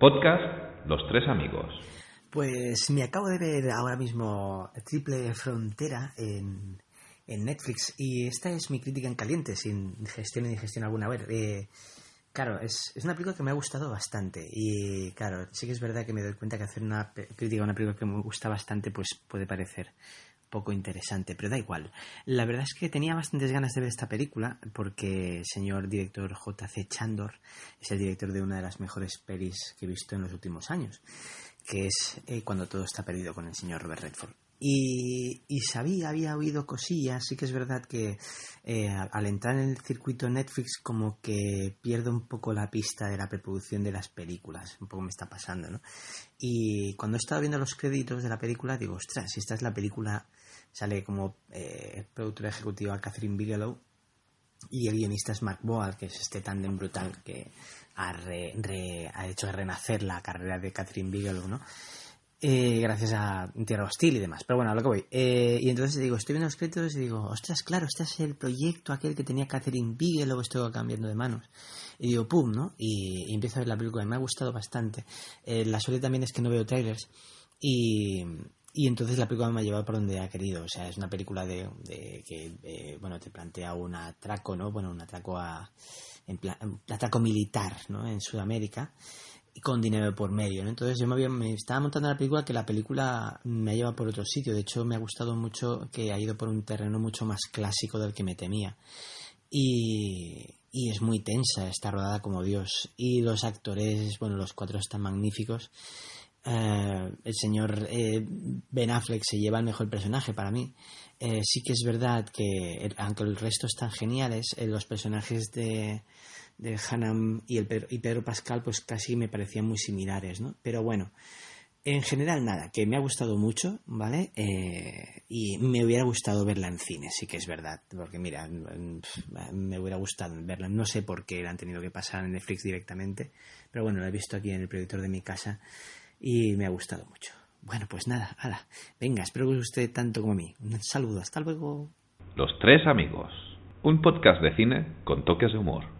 Podcast Los Tres Amigos. Pues me acabo de ver ahora mismo Triple Frontera en, en Netflix y esta es mi crítica en caliente, sin gestión ni digestión alguna. A ver, eh, claro, es, es, una película que me ha gustado bastante y claro, sí que es verdad que me doy cuenta que hacer una crítica a una película que me gusta bastante pues puede parecer poco interesante, pero da igual. La verdad es que tenía bastantes ganas de ver esta película porque el señor director J.C. Chandor es el director de una de las mejores pelis que he visto en los últimos años, que es eh, Cuando todo está perdido con el señor Robert Redford. Y, sabía, había oído cosillas, sí que es verdad que eh, al entrar en el circuito Netflix como que pierdo un poco la pista de la preproducción de las películas, un poco me está pasando, ¿no? Y cuando he estado viendo los créditos de la película digo, ostras, si esta es la película sale como eh, productora ejecutiva Catherine Bigelow y el guionista es Mark Boal, que es este tándem brutal que ha, re, ha, hecho renacer la carrera de Catherine Bigelow, ¿no? Eh, gracias a Tierra Hostil y demás. Pero bueno, a lo que voy. Eh, y entonces digo, estoy viendo los créditos y digo, ostras, claro, este es el proyecto aquel que tenía Catherine Bigelow, estoy cambiando de manos. Y digo, pum, ¿no? Y, y empiezo a ver la película y me ha gustado bastante. Eh, la suerte también es que no veo trailers. Y, y entonces la película me ha llevado por donde ha querido. O sea, es una película de, de que, eh, bueno, te plantea un atraco, ¿no? Bueno, un atraco a, en plan, un atraco militar, ¿no? En Sudamérica con dinero por medio, ¿no? Entonces yo me, había, me estaba montando la película que la película me ha llevado por otro sitio. De hecho, me ha gustado mucho que ha ido por un terreno mucho más clásico del que me temía. Y, y es muy tensa, está rodada como Dios. Y los actores, bueno, los cuatro están magníficos. Uh, el señor eh, Ben Affleck se lleva el mejor personaje para mí. Eh, sí que es verdad que, aunque el resto están geniales, eh, los personajes de, de Hannah y, el Pedro, y Pedro Pascal pues casi me parecían muy similares, ¿no? Pero bueno, en general nada, que me ha gustado mucho, ¿vale? y me hubiera gustado verla en cine, sí que es verdad, porque mira, me hubiera gustado verla, no sé por qué la han tenido que pasar en Netflix directamente, pero bueno, la he visto aquí en el proyector de mi casa y me ha gustado mucho. Bueno, pues nada, hala. Venga, espero que os guste tanto como a mí. Un saludo, hasta luego. Los tres amigos. Un podcast de cine con toques de humor.